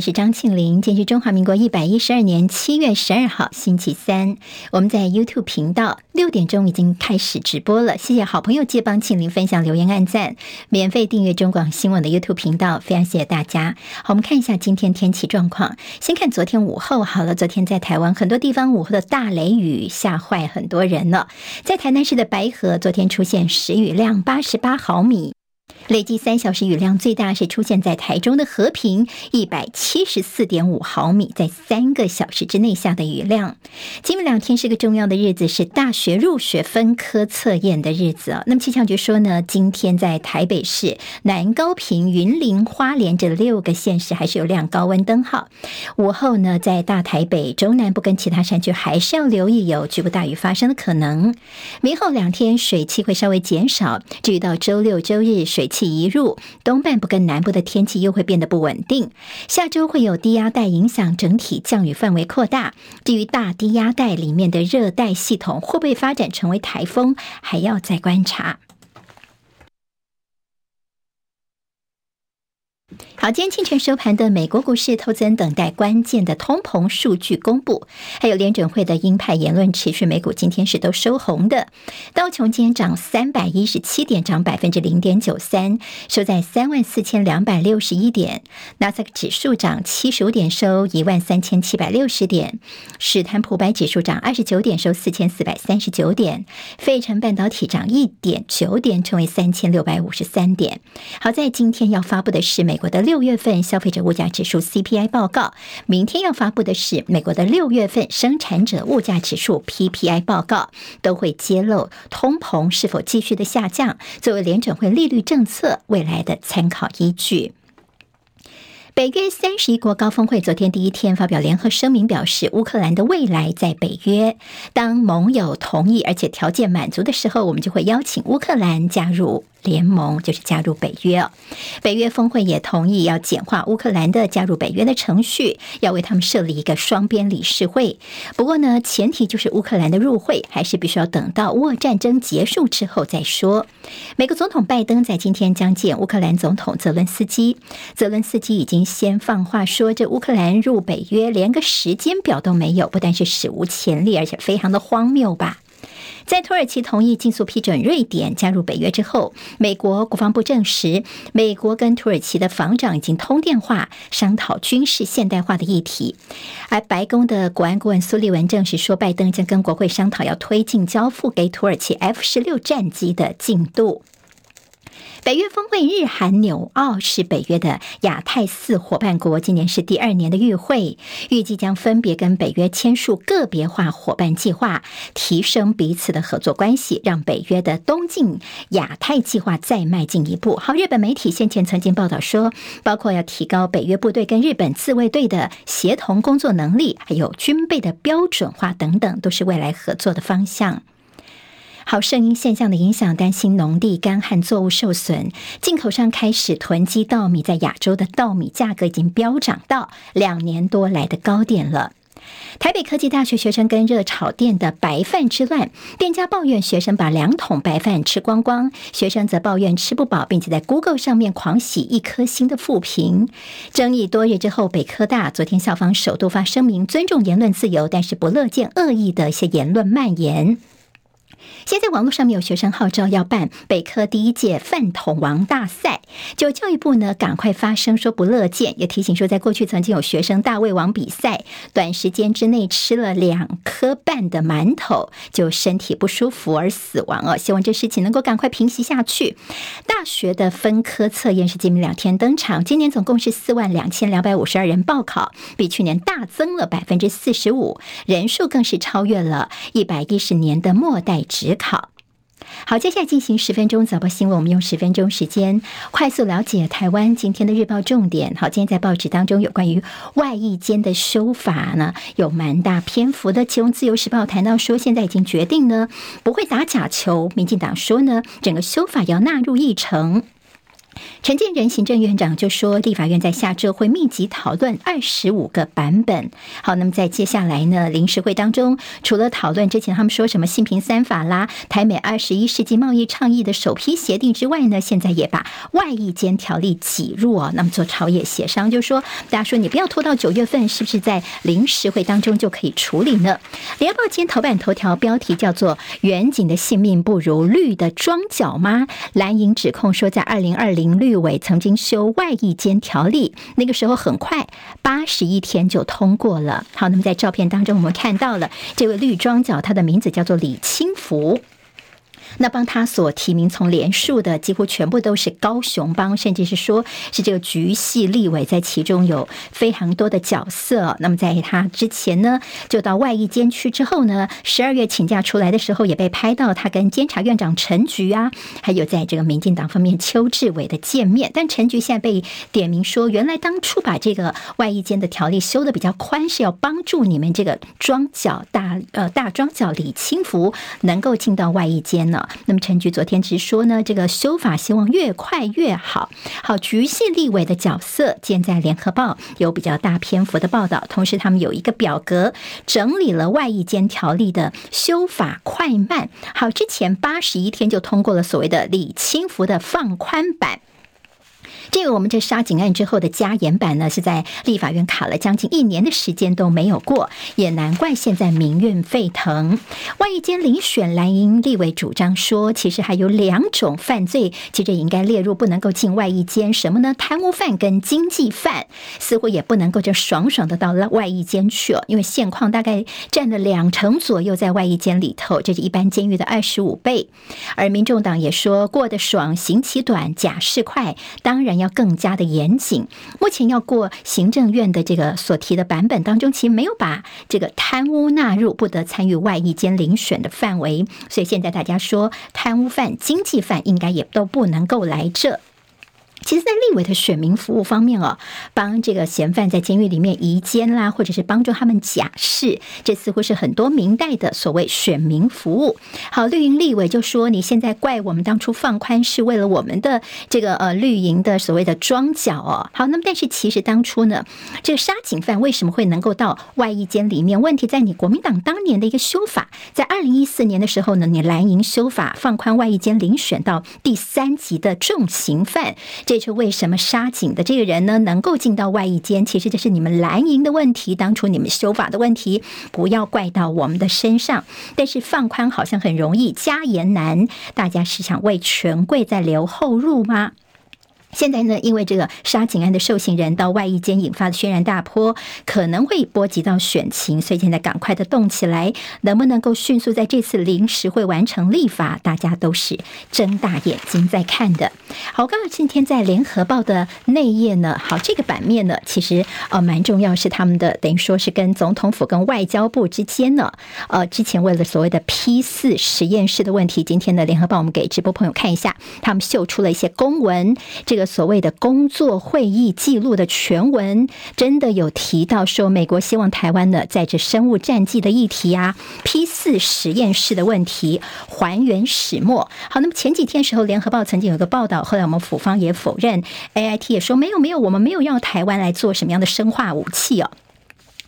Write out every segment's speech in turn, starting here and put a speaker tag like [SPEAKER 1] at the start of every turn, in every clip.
[SPEAKER 1] 是张庆林。今天是中华民国一百一十二年七月十二号，星期三。我们在 YouTube 频道六点钟已经开始直播了。谢谢好朋友借帮庆林分享、留言、按赞，免费订阅中广新闻的 YouTube 频道，非常谢谢大家。好，我们看一下今天天气状况。先看昨天午后，好了，昨天在台湾很多地方午后的大雷雨吓坏很多人了。在台南市的白河，昨天出现时雨量八十八毫米。累计三小时雨量最大是出现在台中的和平，一百七十四点五毫米，在三个小时之内下的雨量。今明两天是个重要的日子，是大学入学分科测验的日子啊。那么气象局说呢，今天在台北市、南高屏、云林、花莲这六个县市还是有亮高温灯号。午后呢，在大台北、中南部跟其他山区还是要留意有局部大雨发生的可能。明后两天水汽会稍微减少，至于到周六、周日水汽一入东半部跟南部的天气又会变得不稳定，下周会有低压带影响，整体降雨范围扩大。至于大低压带里面的热带系统会不会发展成为台风，还要再观察。好，今天清晨收盘的美国股市，投资人等待关键的通膨数据公布，还有联准会的鹰派言论持续，美股今天是都收红的。道琼今天涨三百一十七点，涨百分之零点九三，收在三万四千两百六十一点。纳斯达克指数涨七十五点，收一万三千七百六十点。史坦普白指数涨二十九点，收四千四百三十九点。费城半导体涨一点九点，成为三千六百五十三点。好在今天要发布的是美国的。六月份消费者物价指数 CPI 报告，明天要发布的是美国的六月份生产者物价指数 PPI 报告，都会揭露通膨是否继续的下降，作为联准会利率政策未来的参考依据。北约三十一国高峰会昨天第一天发表联合声明，表示乌克兰的未来在北约。当盟友同意而且条件满足的时候，我们就会邀请乌克兰加入。联盟就是加入北约，北约峰会也同意要简化乌克兰的加入北约的程序，要为他们设立一个双边理事会。不过呢，前提就是乌克兰的入会还是必须要等到乌俄战争结束之后再说。美国总统拜登在今天将见乌克兰总统泽伦斯基，泽伦斯基已经先放话说，这乌克兰入北约连个时间表都没有，不但是史无前例，而且非常的荒谬吧。在土耳其同意尽速批准瑞典加入北约之后，美国国防部证实，美国跟土耳其的防长已经通电话商讨军事现代化的议题。而白宫的国安顾问苏利文证实说，拜登将跟国会商讨要推进交付给土耳其 F 十六战机的进度。北约峰会，日韩纽澳是北约的亚太四伙伴国，今年是第二年的与会，预计将分别跟北约签署个别化伙伴计划，提升彼此的合作关系，让北约的东进亚太计划再迈进一步。好，日本媒体先前曾经报道说，包括要提高北约部队跟日本自卫队的协同工作能力，还有军备的标准化等等，都是未来合作的方向。好，圣婴现象的影响，担心农地干旱，作物受损，进口商开始囤积稻米，在亚洲的稻米价格已经飙涨到两年多来的高点了。台北科技大学学生跟热炒店的白饭之乱，店家抱怨学生把两桶白饭吃光光，学生则抱怨吃不饱，并且在 Google 上面狂洗一颗星的负评。争议多日之后，北科大昨天校方首度发声明，尊重言论自由，但是不乐见恶意的一些言论蔓延。现在网络上面有学生号召要办北科第一届饭桶王大赛，就教育部呢赶快发声说不乐见，也提醒说，在过去曾经有学生大胃王比赛，短时间之内吃了两颗半的馒头，就身体不舒服而死亡哦。希望这事情能够赶快平息下去。大学的分科测验是今明两天登场，今年总共是四万两千两百五十二人报考，比去年大增了百分之四十五，人数更是超越了一百一十年的末代。直考。好，接下来进行十分钟早报新闻，我们用十分钟时间快速了解台湾今天的日报重点。好，今天在报纸当中有关于外役间的修法呢，有蛮大篇幅的。其中自由时报谈到说，现在已经决定呢，不会打假球。民进党说呢，整个修法要纳入议程。陈建仁行政院长就说，立法院在下周会密集讨论二十五个版本。好，那么在接下来呢，临时会当中，除了讨论之前他们说什么性平三法啦、台美二十一世纪贸易倡议的首批协定之外呢，现在也把外役监条例挤入哦，那么做朝野协商，就说大家说你不要拖到九月份，是不是在临时会当中就可以处理呢？联合报今天头版头条标题叫做“远景的性命不如绿的庄脚吗？”蓝营指控说，在二零二零林绿委曾经修外役监条例，那个时候很快八十一天就通过了。好，那么在照片当中，我们看到了这位绿装脚，他的名字叫做李清福。那帮他所提名从连署的几乎全部都是高雄帮，甚至是说是这个局系立委在其中有非常多的角色。那么在他之前呢，就到外役监区之后呢，十二月请假出来的时候也被拍到他跟监察院长陈菊啊，还有在这个民进党方面邱志伟的见面。但陈菊现在被点名说，原来当初把这个外役监的条例修得比较宽，是要帮助你们这个庄脚大呃大庄脚李清福能够进到外役监呢。那么陈菊昨天只说呢，这个修法希望越快越好。好，局系立委的角色，建在联合报有比较大篇幅的报道，同时他们有一个表格整理了外役间条例的修法快慢。好，之前八十一天就通过了所谓的李清福的放宽版。这个我们这杀警案之后的加严版呢，是在立法院卡了将近一年的时间都没有过，也难怪现在民怨沸腾。外役监遴选蓝营立委主张说，其实还有两种犯罪，其实应该列入不能够进外役监，什么呢？贪污犯跟经济犯，似乎也不能够就爽爽的到了外役监去哦，因为现况大概占了两成左右在外役监里头，这是一般监狱的二十五倍。而民众党也说，过得爽，刑期短，假释快，当然。要更加的严谨。目前要过行政院的这个所提的版本当中，其实没有把这个贪污纳入不得参与外役监遴选的范围，所以现在大家说贪污犯、经济犯应该也都不能够来这。其实，在立委的选民服务方面哦，帮这个嫌犯在监狱里面移监啦，或者是帮助他们假释，这似乎是很多明代的所谓选民服务。好，绿营立委就说：“你现在怪我们当初放宽是为了我们的这个呃绿营的所谓的庄脚哦。”好，那么但是其实当初呢，这个杀警犯为什么会能够到外役监里面？问题在你国民党当年的一个修法，在二零一四年的时候呢，你蓝营修法放宽外役监遴选到第三级的重刑犯。这是为什么杀井的这个人呢，能够进到外衣间？其实这是你们蓝营的问题，当初你们修法的问题，不要怪到我们的身上。但是放宽好像很容易，加严难，大家是想为权贵在留后路吗？现在呢，因为这个杀警案的受刑人到外役间引发的轩然大波，可能会波及到选情，所以现在赶快的动起来，能不能够迅速在这次临时会完成立法，大家都是睁大眼睛在看的。好，刚刚今天在联合报的内页呢，好，这个版面呢，其实呃蛮重要，是他们的等于说是跟总统府跟外交部之间呢，呃，之前为了所谓的 P 四实验室的问题，今天的联合报我们给直播朋友看一下，他们秀出了一些公文，这个。所谓的工作会议记录的全文，真的有提到说，美国希望台湾呢，在这生物战剂的议题啊，P 四实验室的问题还原始末。好，那么前几天时候，联合报曾经有个报道，后来我们府方也否认，AIT 也说没有没有，我们没有要台湾来做什么样的生化武器哦。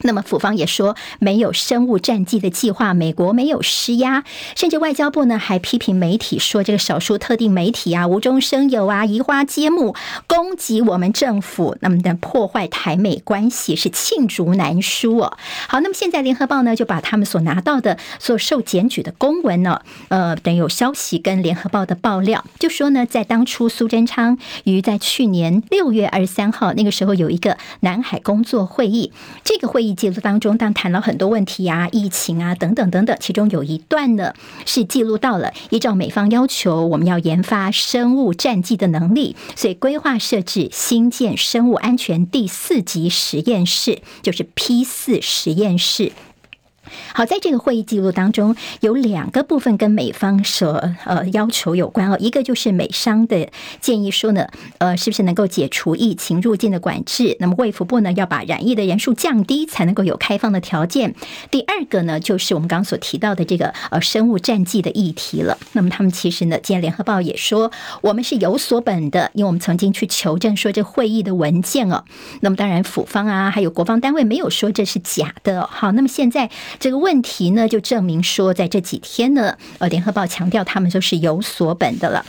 [SPEAKER 1] 那么，府方也说没有生物战剂的计划，美国没有施压，甚至外交部呢还批评媒体说，这个少数特定媒体啊无中生有啊移花接木攻击我们政府，那么的破坏台美关系是罄竹难书哦。好，那么现在联合报呢就把他们所拿到的所受检举的公文呢，呃，等有消息跟联合报的爆料，就说呢在当初苏贞昌于在去年六月二十三号那个时候有一个南海工作会议，这个会议。记录当中，当谈了很多问题啊，疫情啊等等等等，其中有一段呢是记录到了，依照美方要求，我们要研发生物战剂的能力，所以规划设置新建生物安全第四级实验室，就是 P 四实验室。好，在这个会议记录当中，有两个部分跟美方所呃要求有关哦。一个就是美商的建议说呢，呃，是不是能够解除疫情入境的管制？那么卫福部呢要把染疫的人数降低，才能够有开放的条件。第二个呢，就是我们刚刚所提到的这个呃生物战剂的议题了。那么他们其实呢，今天联合报也说，我们是有所本的，因为我们曾经去求证说这会议的文件哦。那么当然，府方啊，还有国防单位没有说这是假的。好，那么现在这个。问题呢，就证明说，在这几天呢，呃，联合报强调他们就是有所本的了。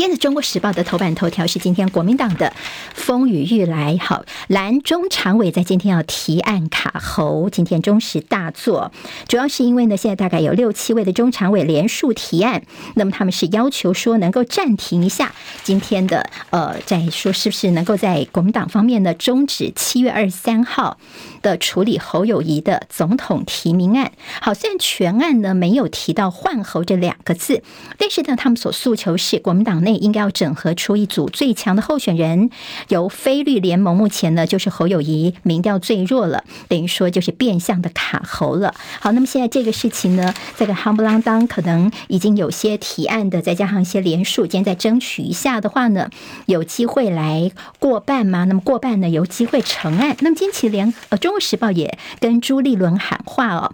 [SPEAKER 1] 今天的《中国时报》的头版头条是今天国民党的风雨欲来，好，蓝中常委在今天要提案卡侯，今天中时大作，主要是因为呢，现在大概有六七位的中常委连署提案，那么他们是要求说能够暂停一下今天的，呃，再说是不是能够在国民党方面呢终止七月二十三号的处理侯友谊的总统提名案。好，虽然全案呢没有提到换侯这两个字，但是呢，他们所诉求是国民党内。应该要整合出一组最强的候选人，由非绿联盟目前呢就是侯友谊民调最弱了，等于说就是变相的卡侯了。好，那么现在这个事情呢，这个夯不啷当可能已经有些提案的，再加上一些连署，今天再争取一下的话呢，有机会来过半吗？那么过半呢，有机会成案。那么今天其实连呃《中国时报》也跟朱立伦喊话哦。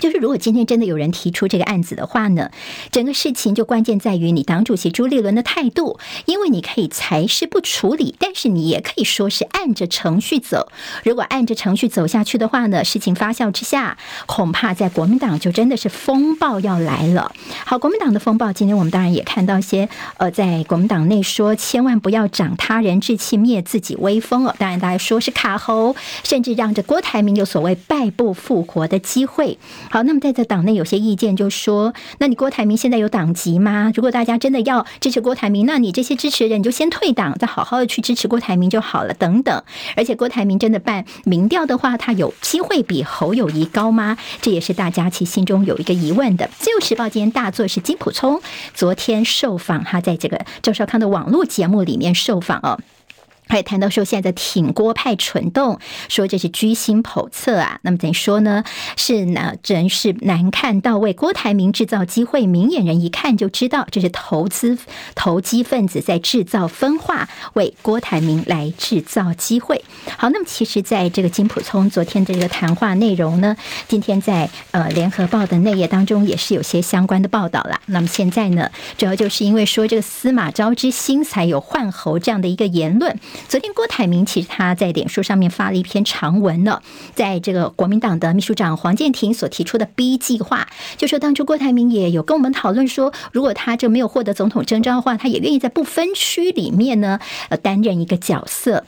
[SPEAKER 1] 就是如果今天真的有人提出这个案子的话呢，整个事情就关键在于你党主席朱立伦的态度，因为你可以才是不处理，但是你也可以说是按着程序走。如果按着程序走下去的话呢，事情发酵之下，恐怕在国民党就真的是风暴要来了。好，国民党的风暴，今天我们当然也看到一些呃，在国民党内说千万不要长他人志气灭自己威风哦。当然大家说是卡喉，甚至让这郭台铭有所谓败部复活的机会。好，那么在这党内有些意见就说，那你郭台铭现在有党籍吗？如果大家真的要支持郭台铭，那你这些支持人你就先退党，再好好的去支持郭台铭就好了。等等，而且郭台铭真的办民调的话，他有机会比侯友谊高吗？这也是大家其心中有一个疑问的。自由时报今天大作是金普聪昨天受访，他在这个赵少康的网络节目里面受访哦。还谈到说，现在挺郭派蠢动，说这是居心叵测啊。那么怎么说呢？是呢，真是难看到为郭台铭制造机会，明眼人一看就知道，这是投资投机分子在制造分化，为郭台铭来制造机会。好，那么其实在这个金溥聪昨天的这个谈话内容呢，今天在呃联合报的内页当中也是有些相关的报道了。那么现在呢，主要就是因为说这个司马昭之心才有换侯这样的一个言论。昨天，郭台铭其实他在脸书上面发了一篇长文呢，在这个国民党的秘书长黄健庭所提出的 B 计划，就说当初郭台铭也有跟我们讨论说，如果他就没有获得总统征召的话，他也愿意在不分区里面呢，呃，担任一个角色。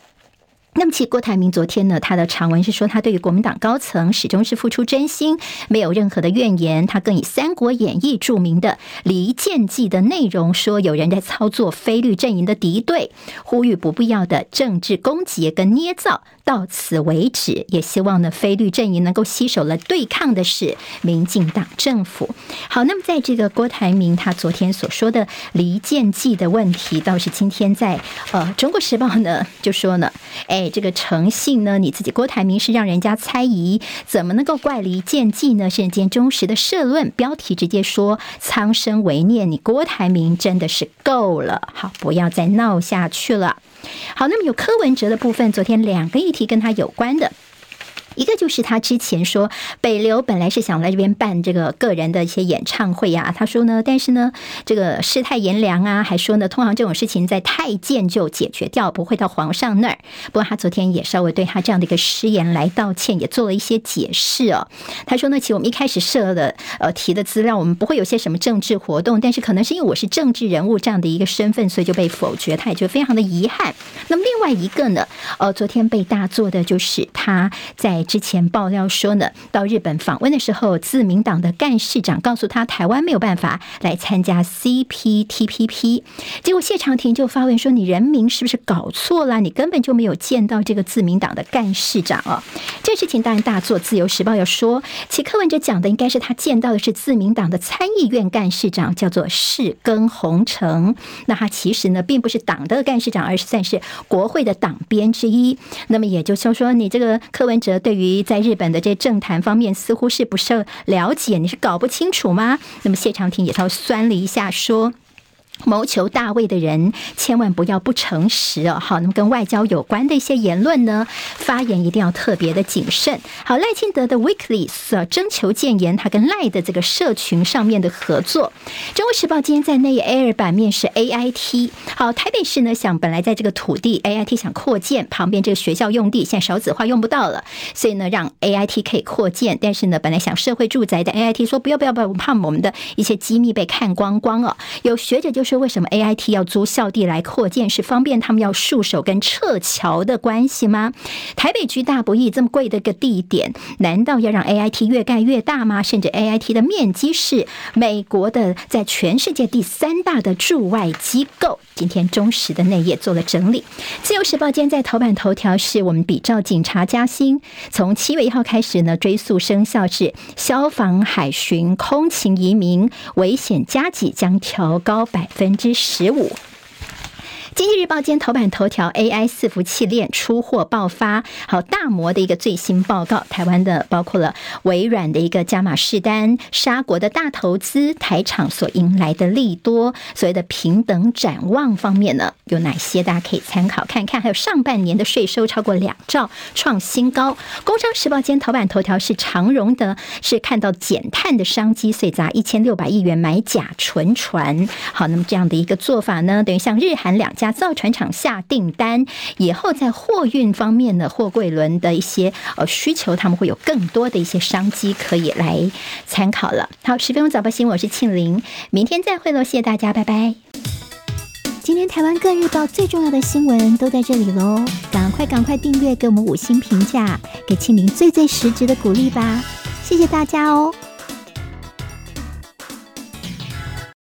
[SPEAKER 1] 那么，其实郭台铭昨天呢，他的长文是说，他对于国民党高层始终是付出真心，没有任何的怨言。他更以《三国演义》著名的离间计的内容，说有人在操作非绿阵营的敌对，呼吁不必要的政治攻击跟捏造。到此为止，也希望呢，非绿阵营能够吸手来对抗的是民进党政府。好，那么在这个郭台铭他昨天所说的离间计的问题，倒是今天在呃《中国时报》呢就说呢，哎，这个诚信呢，你自己郭台铭是让人家猜疑，怎么能够怪离间计呢？是间忠实的社论标题直接说苍生为念，你郭台铭真的是够了，好，不要再闹下去了。好，那么有柯文哲的部分，昨天两个议题跟他有关的。一个就是他之前说北流本来是想来这边办这个个人的一些演唱会呀，他说呢，但是呢，这个世态炎凉啊，还说呢，通常这种事情在太监就解决掉，不会到皇上那儿。不过他昨天也稍微对他这样的一个失言来道歉，也做了一些解释哦。他说呢，其实我们一开始设的呃提的资料，我们不会有些什么政治活动，但是可能是因为我是政治人物这样的一个身份，所以就被否决，他也就非常的遗憾。那么另外一个呢，呃，昨天被大做的就是他在。之前爆料说呢，到日本访问的时候，自民党的干事长告诉他，台湾没有办法来参加 CPTPP。结果谢长廷就发问说：“你人名是不是搞错了？你根本就没有见到这个自民党的干事长哦。”这事情当然大做，自由时报要说，其柯文哲讲的应该是他见到的是自民党的参议院干事长，叫做世根宏成。那他其实呢，并不是党的干事长，而是算是国会的党鞭之一。那么也就是说，你这个柯文哲对。对于在日本的这政坛方面似乎是不受了解，你是搞不清楚吗？那么谢长廷也稍酸了一下，说。谋求大位的人，千万不要不诚实哦。好，那么跟外交有关的一些言论呢，发言一定要特别的谨慎。好，赖清德的 Weekly 征求建言，他跟赖的这个社群上面的合作。中国时报今天在内页 A 版面是 AIT。好，台北市呢想本来在这个土地 AIT 想扩建旁边这个学校用地，现在少子化用不到了，所以呢让 AIT 可以扩建。但是呢本来想社会住宅的 AIT 说不要不要不要，我怕我们的一些机密被看光光哦。有学者就说。说为什么 AIT 要租校地来扩建？是方便他们要戍守跟撤侨的关系吗？台北居大不易，这么贵的个地点，难道要让 AIT 越盖越大吗？甚至 AIT 的面积是美国的，在全世界第三大的驻外机构。今天中时的内页做了整理。自由时报今天在头版头条是我们比照警察加薪，从七月一号开始呢，追溯生效至消防、海巡、空勤移民危险加给将调高百分。百分之十五。经济日报今天头版头条：AI 伺服器链出货爆发，好大摩的一个最新报告。台湾的包括了微软的一个加码试单，沙国的大投资，台厂所迎来的利多。所谓的平等展望方面呢，有哪些？大家可以参考看看。还有上半年的税收超过两兆，创新高。工商时报今天头版头条是长荣的，是看到减碳的商机，所以砸一千六百亿元买甲醇船。好，那么这样的一个做法呢，等于像日韩两家造船厂下订单以后，在货运方面的货柜轮的一些呃需求，他们会有更多的一些商机可以来参考了。好，十分钟早报新闻，我是庆玲，明天再会喽，谢谢大家，拜拜。今天台湾各日报最重要的新闻都在这里喽，赶快赶快订阅，给我们五星评价，给庆玲最最实质的鼓励吧，谢谢大家哦。